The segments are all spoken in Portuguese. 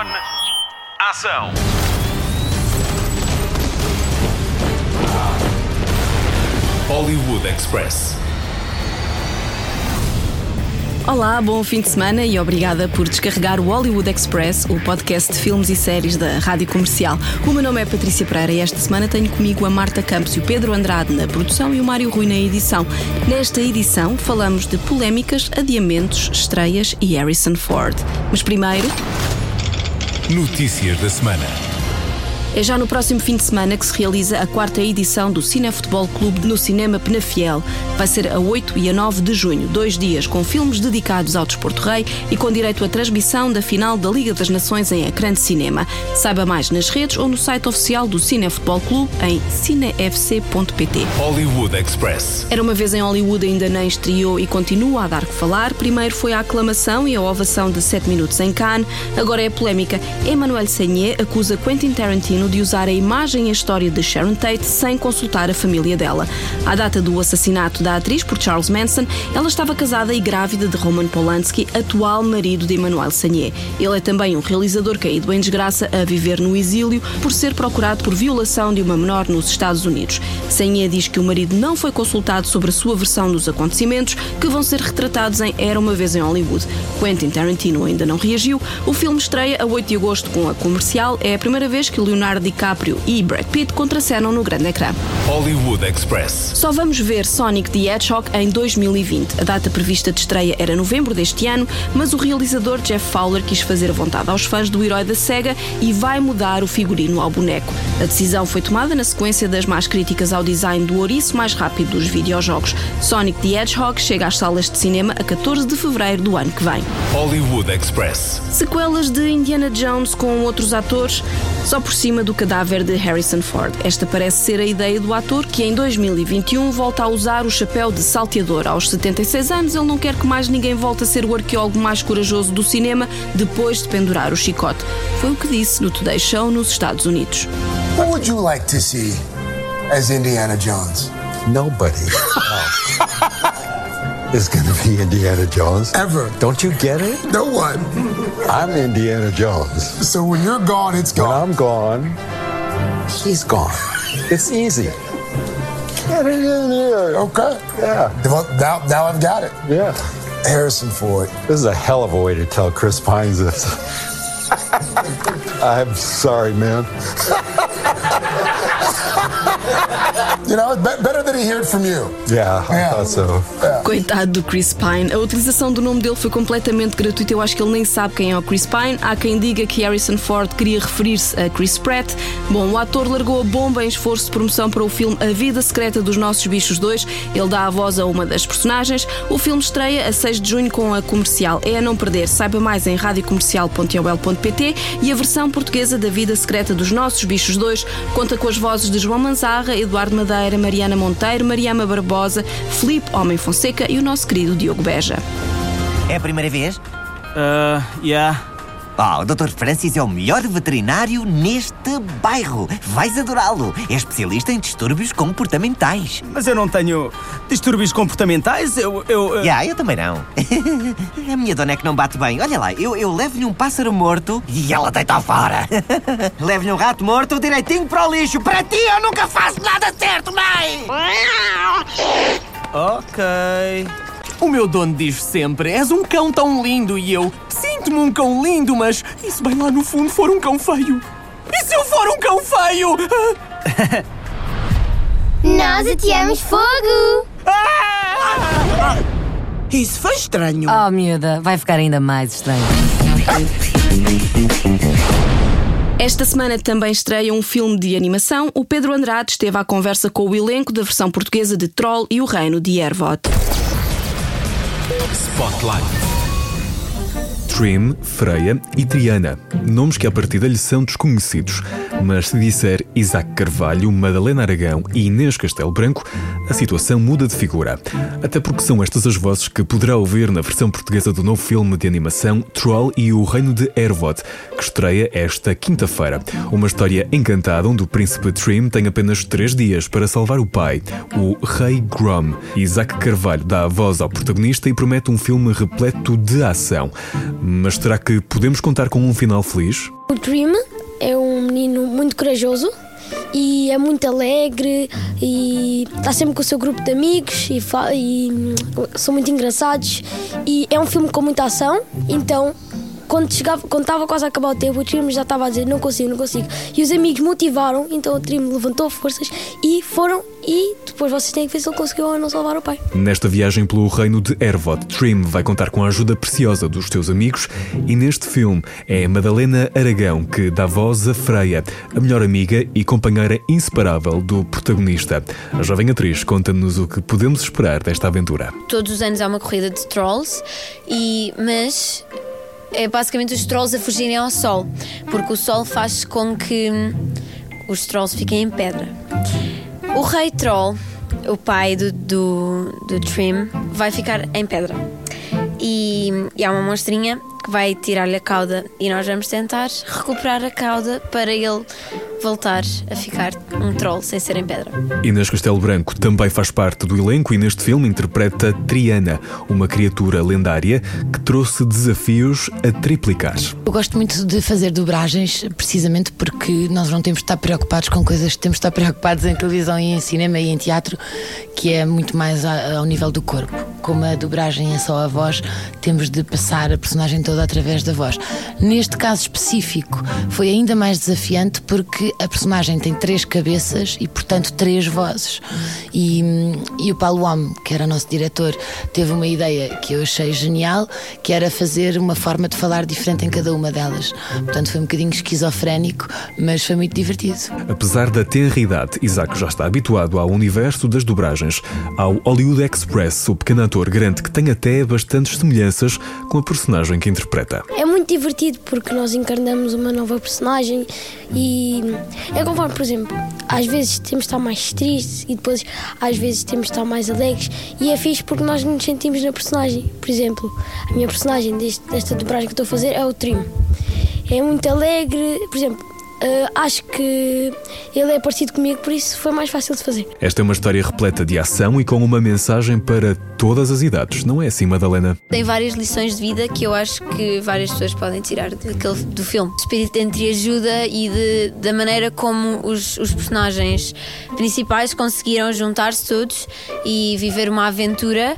On. Ação. Hollywood Express. Olá, bom fim de semana e obrigada por descarregar o Hollywood Express, o podcast de filmes e séries da Rádio Comercial. O meu nome é Patrícia Pereira e esta semana tenho comigo a Marta Campos e o Pedro Andrade na produção e o Mário Rui na edição. Nesta edição falamos de polémicas, adiamentos, estreias e Harrison Ford. Mas primeiro, Notícias da semana. É já no próximo fim de semana que se realiza a quarta edição do Cinefutebol Clube no Cinema Penafiel. Vai ser a 8 e a 9 de junho, dois dias com filmes dedicados ao desporto rei e com direito à transmissão da final da Liga das Nações em ecrã de cinema. Saiba mais nas redes ou no site oficial do Cinefutebol Clube em cinefc.pt. Hollywood Express. Era uma vez em Hollywood, ainda nem estreou e continua a dar que falar. Primeiro foi a aclamação e a ovação de 7 minutos em Cannes. Agora é a polémica. Emmanuel Seignet acusa Quentin Tarantino de usar a imagem e a história de Sharon Tate sem consultar a família dela. À data do assassinato da atriz por Charles Manson, ela estava casada e grávida de Roman Polanski, atual marido de Emmanuel Seignet. Ele é também um realizador caído em desgraça a viver no exílio por ser procurado por violação de uma menor nos Estados Unidos. Seignet diz que o marido não foi consultado sobre a sua versão dos acontecimentos que vão ser retratados em Era uma vez em Hollywood. Quentin Tarantino ainda não reagiu. O filme estreia a 8 de agosto com a comercial. É a primeira vez que Leonardo DiCaprio e Brad Pitt contracenam no grande ecrã. Hollywood Express. Só vamos ver Sonic the Hedgehog em 2020. A data prevista de estreia era novembro deste ano, mas o realizador Jeff Fowler quis fazer vontade aos fãs do herói da SEGA e vai mudar o figurino ao boneco. A decisão foi tomada na sequência das más críticas ao design do ouriço mais rápido dos videojogos. Sonic the Hedgehog chega às salas de cinema a 14 de fevereiro do ano que vem. Hollywood Express. Sequelas de Indiana Jones com outros atores, só por cima do cadáver de Harrison Ford. Esta parece ser a ideia do ator que em 2021 volta a usar o chapéu de salteador. Aos 76 anos, ele não quer que mais ninguém volte a ser o arqueólogo mais corajoso do cinema depois de pendurar o chicote. Foi o que disse no Today Show nos Estados Unidos. Who would you like to see as Indiana Jones? Nobody is going to be Indiana Jones. Ever. Don't you get it? No one. I'm Indiana Jones. So when you're gone, it's When gone. I'm gone, he's gone. It's easy. Get it in here. Okay. Yeah. Well, now, now I've got it. Yeah. Harrison Ford. This is a hell of a way to tell Chris Pines this. I'm sorry, man. You know, better that he hear it from you. Yeah, I Yeah. thought so. Coitado do Chris Pine, a utilização do nome dele foi completamente gratuita. Eu acho que ele nem sabe quem é o Chris Pine. Há quem diga que Harrison Ford queria referir-se a Chris Pratt. Bom, o ator largou a bomba em esforço de promoção para o filme A Vida Secreta dos Nossos Bichos 2. Ele dá a voz a uma das personagens. O filme estreia a 6 de junho com a comercial. É a não perder. Saiba mais em radiocomercial.ol.pt e a versão portuguesa da Vida Secreta dos Nossos Bichos 2 conta com as vozes de João Manzarra, Eduardo Madeira, Mariana Monteiro, Mariama Barbosa, Felipe Homem Fonseca e o nosso querido Diogo Beja. É a primeira vez? Uh, yeah. Oh, o Dr. Francis é o melhor veterinário neste bairro. Vais adorá-lo. É especialista em distúrbios comportamentais. Mas eu não tenho distúrbios comportamentais. Eu. eu uh, Já, eu também não. a minha dona é que não bate bem. Olha lá, eu, eu levo-lhe um pássaro morto e ela deita fora. levo-lhe um rato morto direitinho para o lixo. Para ti eu nunca faço nada certo, mãe! Ok. O meu dono diz sempre: és um cão tão lindo e eu sinto-me um cão lindo, mas e se bem lá no fundo for um cão feio? E se eu for um cão feio? Nós ateamos fogo! Isso foi estranho. Oh, miúda, vai ficar ainda mais estranho. Esta semana também estreia um filme de animação. O Pedro Andrade esteve à conversa com o elenco da versão portuguesa de Troll e o Reino de Ervot. Spotlight. Trim, Freya e Triana, nomes que à partida lhe são desconhecidos, mas se disser Isaac Carvalho, Madalena Aragão e Inês Castelo Branco, a situação muda de figura. Até porque são estas as vozes que poderá ouvir na versão portuguesa do novo filme de animação Troll e o Reino de Ervot, que estreia esta quinta-feira. Uma história encantada onde o príncipe Trim tem apenas três dias para salvar o pai, o Rei Grom. Isaac Carvalho dá a voz ao protagonista e promete um filme repleto de ação. Mas será que podemos contar com um final feliz? O Dream é um menino muito corajoso e é muito alegre e está sempre com o seu grupo de amigos e, e hum, são muito engraçados e é um filme com muita ação, então quando, chegava, quando estava quase a acabar o tempo, o Trim já estava a dizer não consigo, não consigo. E os amigos motivaram, então o Trim levantou forças e foram. E depois vocês têm que ver se ele conseguiu ou não salvar o pai. Nesta viagem pelo reino de Ervod, Trim vai contar com a ajuda preciosa dos teus amigos e neste filme é Madalena Aragão que dá voz a Freia, a melhor amiga e companheira inseparável do protagonista. A jovem atriz conta-nos o que podemos esperar desta aventura. Todos os anos há uma corrida de trolls, e, mas é basicamente os trolls a fugirem ao sol, porque o sol faz com que os trolls fiquem em pedra. O rei troll, o pai do, do, do Trim, vai ficar em pedra. E, e há uma monstrinha que vai tirar-lhe a cauda e nós vamos tentar recuperar a cauda para ele voltar a ficar um troll sem ser em pedra. Inês Castelo Branco também faz parte do elenco e neste filme interpreta Triana, uma criatura lendária que trouxe desafios a triplicar. Eu gosto muito de fazer dobragens precisamente porque nós não temos de estar preocupados com coisas que temos de estar preocupados em televisão e em cinema e em teatro, que é muito mais ao nível do corpo. Como a dobragem é só a voz, temos de passar a personagem toda através da voz. Neste caso específico, foi ainda mais desafiante porque a personagem tem três cabeças e, portanto, três vozes. E, e o Paulo Homme, que era nosso diretor, teve uma ideia que eu achei genial, que era fazer uma forma de falar diferente em cada uma delas. Portanto, foi um bocadinho esquizofrénico, mas foi muito divertido. Apesar da tenra idade, Isaac já está habituado ao universo das dobragens, ao Hollywood Express, o pequeno ator grande que tem até bastantes semelhanças com a personagem que interpreta. É muito divertido porque nós encarnamos uma nova personagem e é conforme, por exemplo, às vezes temos de estar mais tristes e depois às vezes temos de estar mais alegres e é fixe porque nós nos sentimos na personagem. Por exemplo, a minha personagem deste, desta dobragem que estou a fazer é o Trim. É muito alegre, por exemplo, Uh, acho que ele é parecido comigo, por isso foi mais fácil de fazer. Esta é uma história repleta de ação e com uma mensagem para todas as idades, não é assim, Madalena? Tem várias lições de vida que eu acho que várias pessoas podem tirar daquele, do filme. O espírito de entreajuda e de, da maneira como os, os personagens principais conseguiram juntar-se todos e viver uma aventura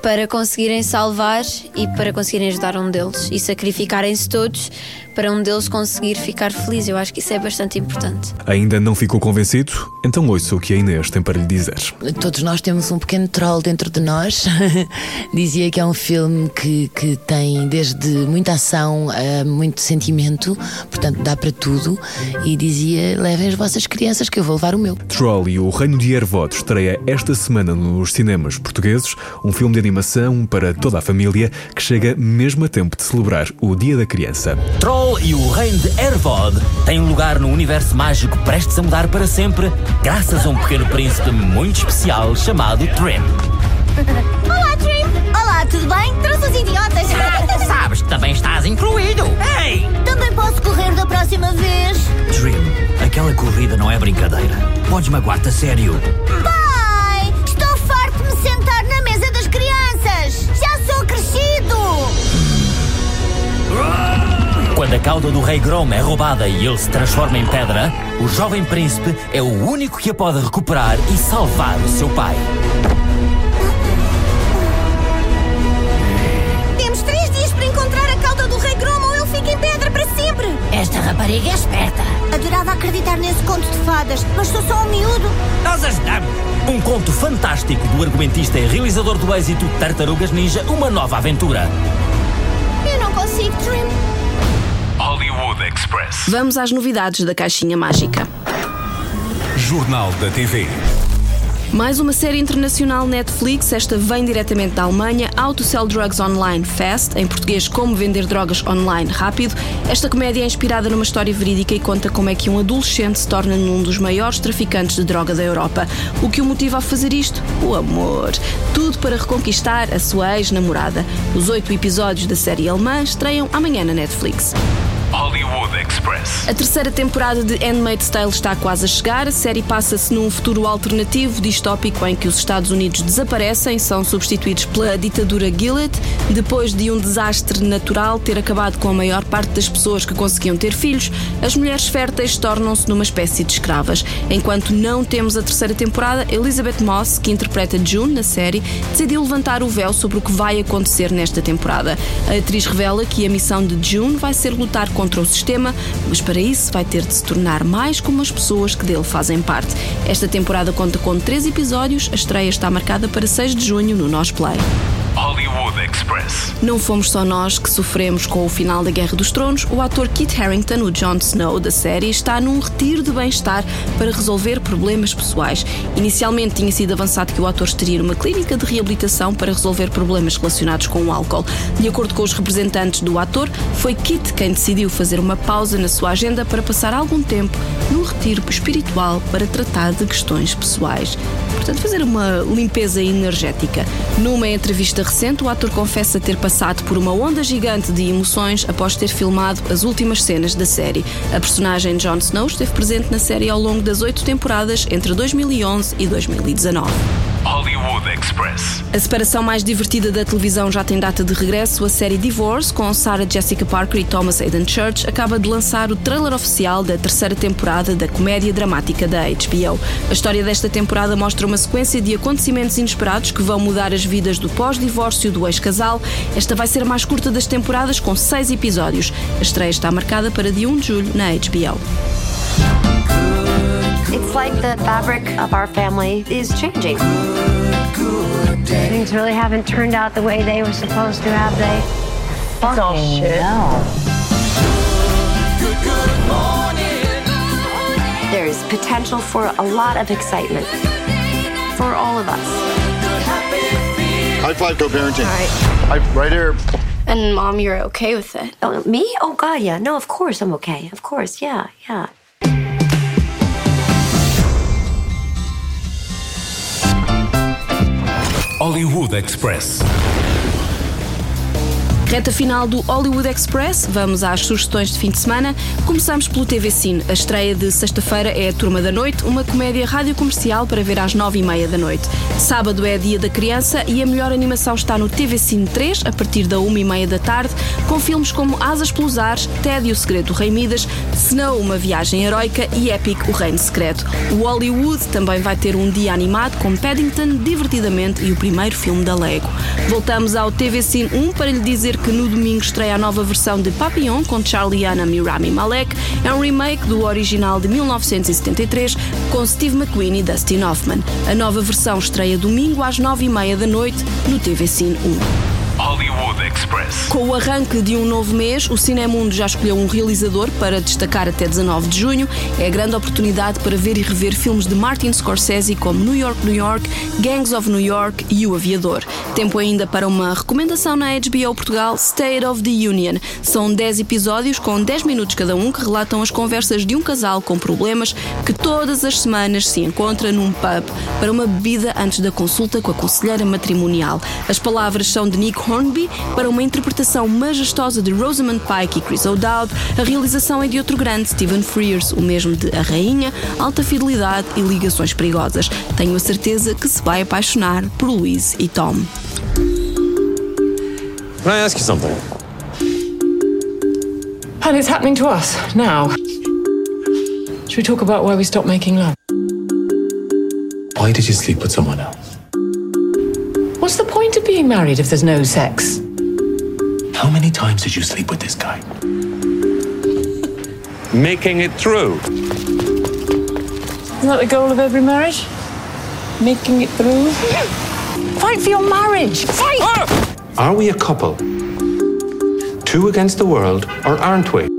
para conseguirem salvar e para conseguirem ajudar um deles e sacrificarem-se todos para um deles conseguir ficar feliz. Eu acho que isso é bastante importante. Ainda não ficou convencido? Então ouça o que a Inês tem para lhe dizer. Todos nós temos um pequeno troll dentro de nós. Dizia que é um filme que, que tem desde muita ação a muito sentimento, portanto dá para tudo. E dizia: levem as vossas crianças que eu vou levar o meu. Troll e o Reino de Ervod estreia esta semana nos cinemas portugueses, um filme de animação para toda a família que chega mesmo a tempo de celebrar o Dia da Criança. Troll e o reino de Ervod têm um lugar no universo mágico prestes a mudar para sempre, graças a um pequeno príncipe muito especial chamado Trim. Olá, Trim! Olá, tudo bem? Trouxe os idiotas! Sabes que também estás incluído! Ei! Também posso correr da próxima vez? Trim, aquela corrida não é brincadeira. Podes magoar-te a sério. Pai! Estou farto de me sentar na mesa das crianças! Já sou crescido! Quando a cauda do Rei Grom é roubada e ele se transforma em pedra, o jovem príncipe é o único que a pode recuperar e salvar o seu pai. Temos três dias para encontrar a cauda do Rei Grom ou ele fica em pedra para sempre! Esta rapariga é esperta. Adorava acreditar nesse conto de fadas, mas sou só um miúdo. Nós ajudamos! Um conto fantástico do argumentista e realizador do êxito Tartarugas Ninja, uma nova aventura. Eu não consigo, Trim. Hollywood Express. Vamos às novidades da Caixinha Mágica. Jornal da TV. Mais uma série internacional Netflix, esta vem diretamente da Alemanha, How to Sell Drugs Online Fast, em português Como Vender Drogas Online Rápido. Esta comédia é inspirada numa história verídica e conta como é que um adolescente se torna num dos maiores traficantes de droga da Europa. O que o motiva a fazer isto? O amor. Tudo para reconquistar a sua ex-namorada. Os oito episódios da série alemã estreiam amanhã na Netflix. Hollywood Express. A terceira temporada de Handmaid's Tale está quase a chegar. A série passa-se num futuro alternativo, distópico, em que os Estados Unidos desaparecem, são substituídos pela ditadura Gilead, depois de um desastre natural ter acabado com a maior parte das pessoas que conseguiam ter filhos, as mulheres férteis tornam-se numa espécie de escravas. Enquanto não temos a terceira temporada, Elizabeth Moss, que interpreta June na série, decidiu levantar o véu sobre o que vai acontecer nesta temporada. A atriz revela que a missão de June vai ser lutar contra o sistema, mas para isso vai ter de se tornar mais como as pessoas que dele fazem parte. Esta temporada conta com três episódios, a estreia está marcada para 6 de junho no Nós Play. Hollywood Express. Não fomos só nós que sofremos com o final da Guerra dos Tronos. O ator Kit Harington, o Jon Snow da série, está num retiro de bem-estar para resolver problemas pessoais. Inicialmente tinha sido avançado que o ator estaria numa clínica de reabilitação para resolver problemas relacionados com o álcool. De acordo com os representantes do ator, foi Kit quem decidiu fazer uma pausa na sua agenda para passar algum tempo num retiro espiritual para tratar de questões pessoais. Portanto, fazer uma limpeza energética. Numa entrevista recente, o ator confessa ter passado por uma onda gigante de emoções após ter filmado as últimas cenas da série. A personagem Jon Snow esteve presente na série ao longo das oito temporadas entre 2011 e 2019. Hollywood Express. A separação mais divertida da televisão já tem data de regresso. A série Divorce, com Sarah Jessica Parker e Thomas Hayden Church, acaba de lançar o trailer oficial da terceira temporada da comédia dramática da HBO. A história desta temporada mostra uma sequência de acontecimentos inesperados que vão mudar as vidas do pós-divórcio do ex-casal. Esta vai ser a mais curta das temporadas, com seis episódios. A estreia está marcada para dia 1 de julho na HBO. It's like the fabric of our family is changing. Things really haven't turned out the way they were supposed to, have they? It's all oh, shit. There's potential for a lot of excitement for all of us. High five, co-parenting. All right. High, right here. And mom, you're okay with it? Oh, me? Oh God, yeah. No, of course I'm okay. Of course, yeah, yeah. Hollywood Express. Reta final do Hollywood Express, vamos às sugestões de fim de semana. Começamos pelo TV Cine. A estreia de sexta-feira é a Turma da Noite, uma comédia rádio comercial para ver às nove e meia da noite. Sábado é Dia da Criança e a melhor animação está no TV Cine 3, a partir da uma e meia da tarde, com filmes como Asas pelos Ares, Ted e o Segredo do Rei Midas, Snow, uma viagem heroica e Epic, o Reino Secreto. O Hollywood também vai ter um dia animado com Paddington, Divertidamente e o primeiro filme da Lego. Voltamos ao TV Cine 1 para lhe dizer que no domingo estreia a nova versão de Papillon com Charlie Hunnam e Rami Malek. É um remake do original de 1973 com Steve McQueen e Dustin Hoffman. A nova versão estreia domingo às nove e meia da noite no TV Cine 1. Hollywood Express. Com o arranque de um novo mês, o Cinemundo já escolheu um realizador para destacar até 19 de junho. É a grande oportunidade para ver e rever filmes de Martin Scorsese como New York, New York, Gangs of New York e O Aviador. Tempo ainda para uma recomendação na HBO Portugal, State of the Union. São 10 episódios com 10 minutos cada um que relatam as conversas de um casal com problemas que todas as semanas se encontra num pub para uma bebida antes da consulta com a conselheira matrimonial. As palavras são de Nick Hornby para uma interpretação majestosa de Rosamund Pike e Chris O'Dowd. A realização é de outro grande, Stephen Frears, o mesmo de A Rainha, Alta Fidelidade e Ligações Perigosas. Tenho a certeza que se vai apaixonar por Louise e Tom. Can I ask you something? And it's happening to us now. Should we talk about why we stopped making love? Why did you sleep with someone else? What's the point of being married if there's no sex? How many times did you sleep with this guy? Making it through. Isn't that the goal of every marriage? Making it through? Fight for your marriage! Fight! Ah! Are we a couple? Two against the world, or aren't we?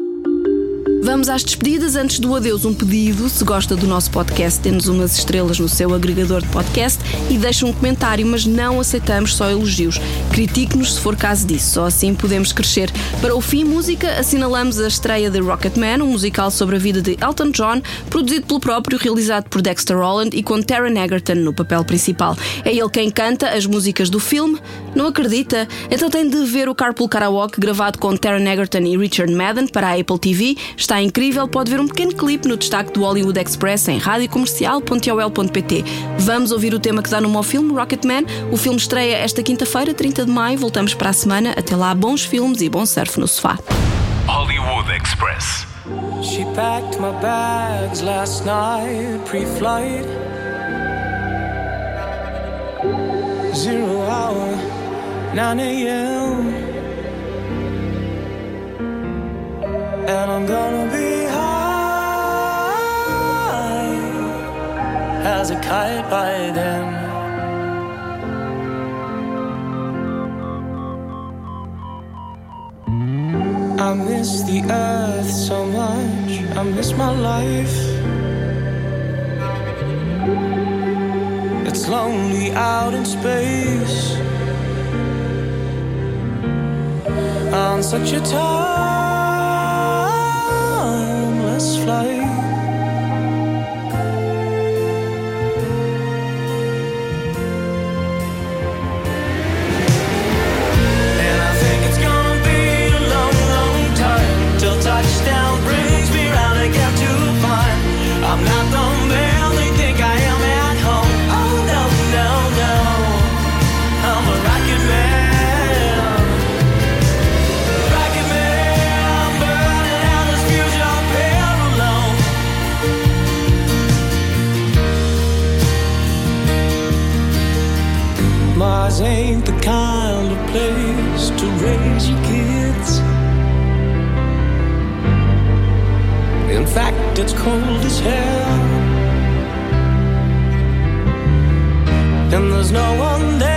Vamos às despedidas. Antes do adeus, um pedido. Se gosta do nosso podcast, temos umas estrelas no seu agregador de podcast e deixa um comentário, mas não aceitamos só elogios. Critique-nos se for caso disso, só assim podemos crescer. Para o fim, música, assinalamos a estreia de Rocketman, um musical sobre a vida de Elton John, produzido pelo próprio, realizado por Dexter Holland e com Taron Egerton no papel principal. É ele quem canta as músicas do filme. Não acredita? Então tem de ver o Carpool Karaoke gravado com Taron Egerton e Richard Madden para a Apple TV. Está incrível, pode ver um pequeno clipe no destaque do Hollywood Express em radiocomercial.ol.pt. Vamos ouvir o tema que dá nome ao filme, Rocketman. O filme estreia esta quinta-feira, 30 de maio. Voltamos para a semana. Até lá, bons filmes e bom surf no sofá. Hollywood Express. She packed my bags last night, pre flight. Zero hour, 9 a.m. And I'm gonna be high as a kite by then. I miss the earth so much. I miss my life. It's lonely out in space on such a timeless flight. And ain't the kind of place to raise your kids. In fact, it's cold as hell. And there's no one there